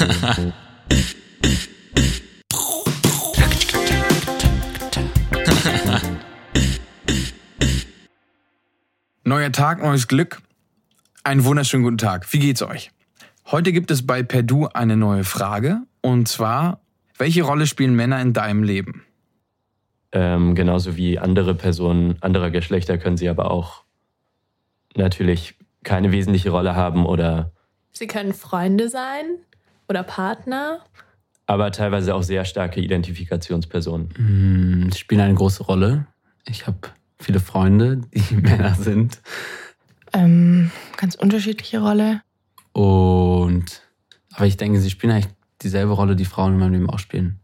Neuer Tag, neues Glück. Einen wunderschönen guten Tag. Wie geht's euch? Heute gibt es bei Perdu eine neue Frage. Und zwar, welche Rolle spielen Männer in deinem Leben? Ähm, genauso wie andere Personen anderer Geschlechter können sie aber auch natürlich keine wesentliche Rolle haben oder. Sie können Freunde sein oder Partner. Aber teilweise auch sehr starke Identifikationspersonen. Mm, spielen eine große Rolle. Ich habe viele Freunde, die Männer sind. Ähm, ganz unterschiedliche Rolle. Und aber ich denke, sie spielen eigentlich dieselbe Rolle, die Frauen in meinem Leben auch spielen.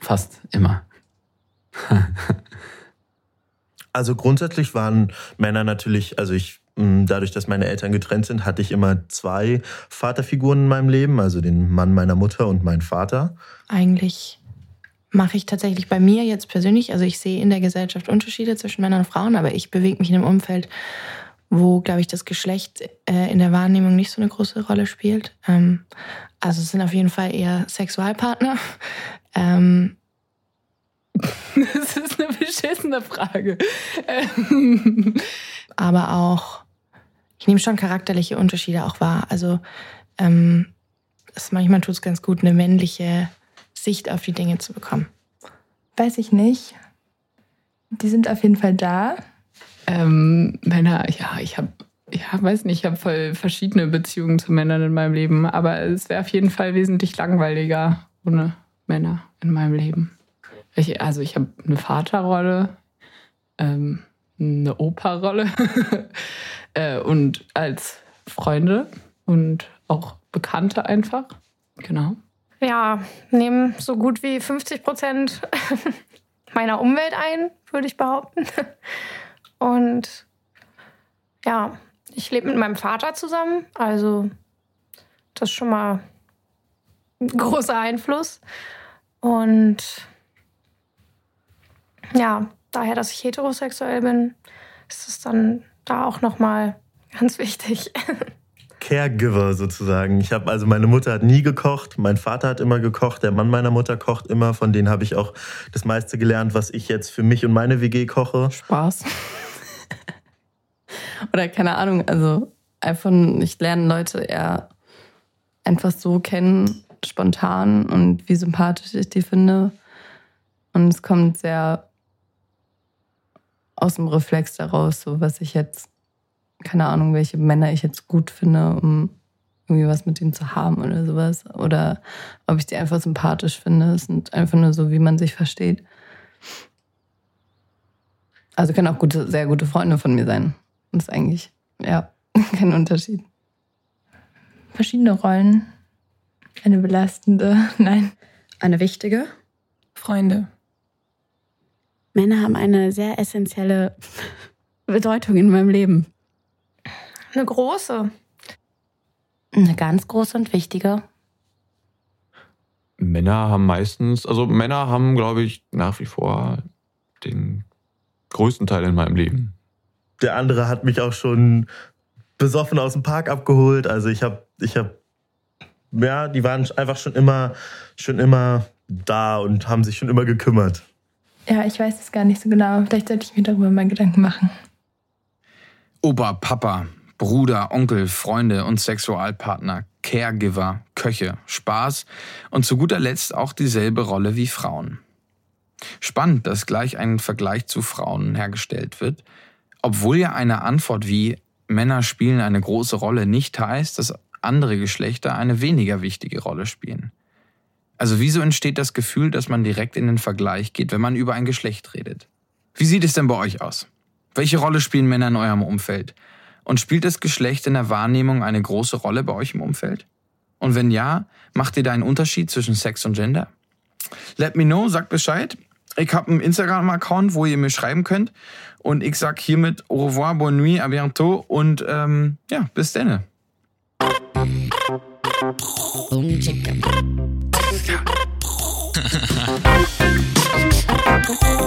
Fast immer. also grundsätzlich waren Männer natürlich, also ich dadurch, dass meine Eltern getrennt sind, hatte ich immer zwei Vaterfiguren in meinem Leben, also den Mann meiner Mutter und meinen Vater. Eigentlich mache ich tatsächlich bei mir jetzt persönlich, also ich sehe in der Gesellschaft Unterschiede zwischen Männern und Frauen, aber ich bewege mich in einem Umfeld, wo, glaube ich, das Geschlecht äh, in der Wahrnehmung nicht so eine große Rolle spielt. Ähm, also es sind auf jeden Fall eher Sexualpartner. Ähm, das ist eine beschissene Frage. Aber auch, ich nehme schon charakterliche Unterschiede auch wahr. Also ähm, es, manchmal tut es ganz gut, eine männliche Sicht auf die Dinge zu bekommen. Weiß ich nicht. Die sind auf jeden Fall da. Ähm, Männer, ja, ich habe, ja, weiß nicht, ich habe voll verschiedene Beziehungen zu Männern in meinem Leben, aber es wäre auf jeden Fall wesentlich langweiliger ohne Männer in meinem Leben. Ich, also ich habe eine Vaterrolle, ähm, eine Operrolle äh, und als Freunde und auch Bekannte einfach. Genau. Ja, nehmen so gut wie 50 Prozent meiner Umwelt ein, würde ich behaupten. Und ja, ich lebe mit meinem Vater zusammen, also das ist schon mal ein großer Einfluss. Und ja, daher, dass ich heterosexuell bin, ist es dann da auch nochmal ganz wichtig. Caregiver sozusagen. Ich habe also meine Mutter hat nie gekocht, mein Vater hat immer gekocht, der Mann meiner Mutter kocht immer. Von denen habe ich auch das meiste gelernt, was ich jetzt für mich und meine WG koche. Spaß. Oder keine Ahnung, also einfach, ich lerne Leute eher einfach so kennen, spontan und wie sympathisch ich die finde. Und es kommt sehr aus dem Reflex daraus, so was ich jetzt, keine Ahnung, welche Männer ich jetzt gut finde, um irgendwie was mit ihnen zu haben oder sowas. Oder ob ich die einfach sympathisch finde. Es sind einfach nur so, wie man sich versteht. Also können auch gute, sehr gute Freunde von mir sein. Das ist eigentlich, ja, kein Unterschied. Verschiedene Rollen. Eine belastende, nein. Eine wichtige. Freunde. Männer haben eine sehr essentielle Bedeutung in meinem Leben. Eine große. Eine ganz große und wichtige. Männer haben meistens, also Männer haben, glaube ich, nach wie vor den größten Teil in meinem Leben. Der andere hat mich auch schon besoffen aus dem Park abgeholt. Also ich habe, ich habe, ja, die waren einfach schon immer, schon immer da und haben sich schon immer gekümmert. Ja, ich weiß es gar nicht so genau. Vielleicht sollte ich mir darüber mal Gedanken machen. Opa, Papa, Bruder, Onkel, Freunde und Sexualpartner, Caregiver, Köche, Spaß und zu guter Letzt auch dieselbe Rolle wie Frauen. Spannend, dass gleich ein Vergleich zu Frauen hergestellt wird, obwohl ja eine Antwort wie Männer spielen eine große Rolle nicht heißt, dass andere Geschlechter eine weniger wichtige Rolle spielen. Also wieso entsteht das Gefühl, dass man direkt in den Vergleich geht, wenn man über ein Geschlecht redet? Wie sieht es denn bei euch aus? Welche Rolle spielen Männer in eurem Umfeld? Und spielt das Geschlecht in der Wahrnehmung eine große Rolle bei euch im Umfeld? Und wenn ja, macht ihr da einen Unterschied zwischen Sex und Gender? Let me know, sagt Bescheid. Ich habe einen Instagram-Account, wo ihr mir schreiben könnt. Und ich sag hiermit au revoir, bonne nuit, à bientôt und ähm, ja, bis denne. ハハハハ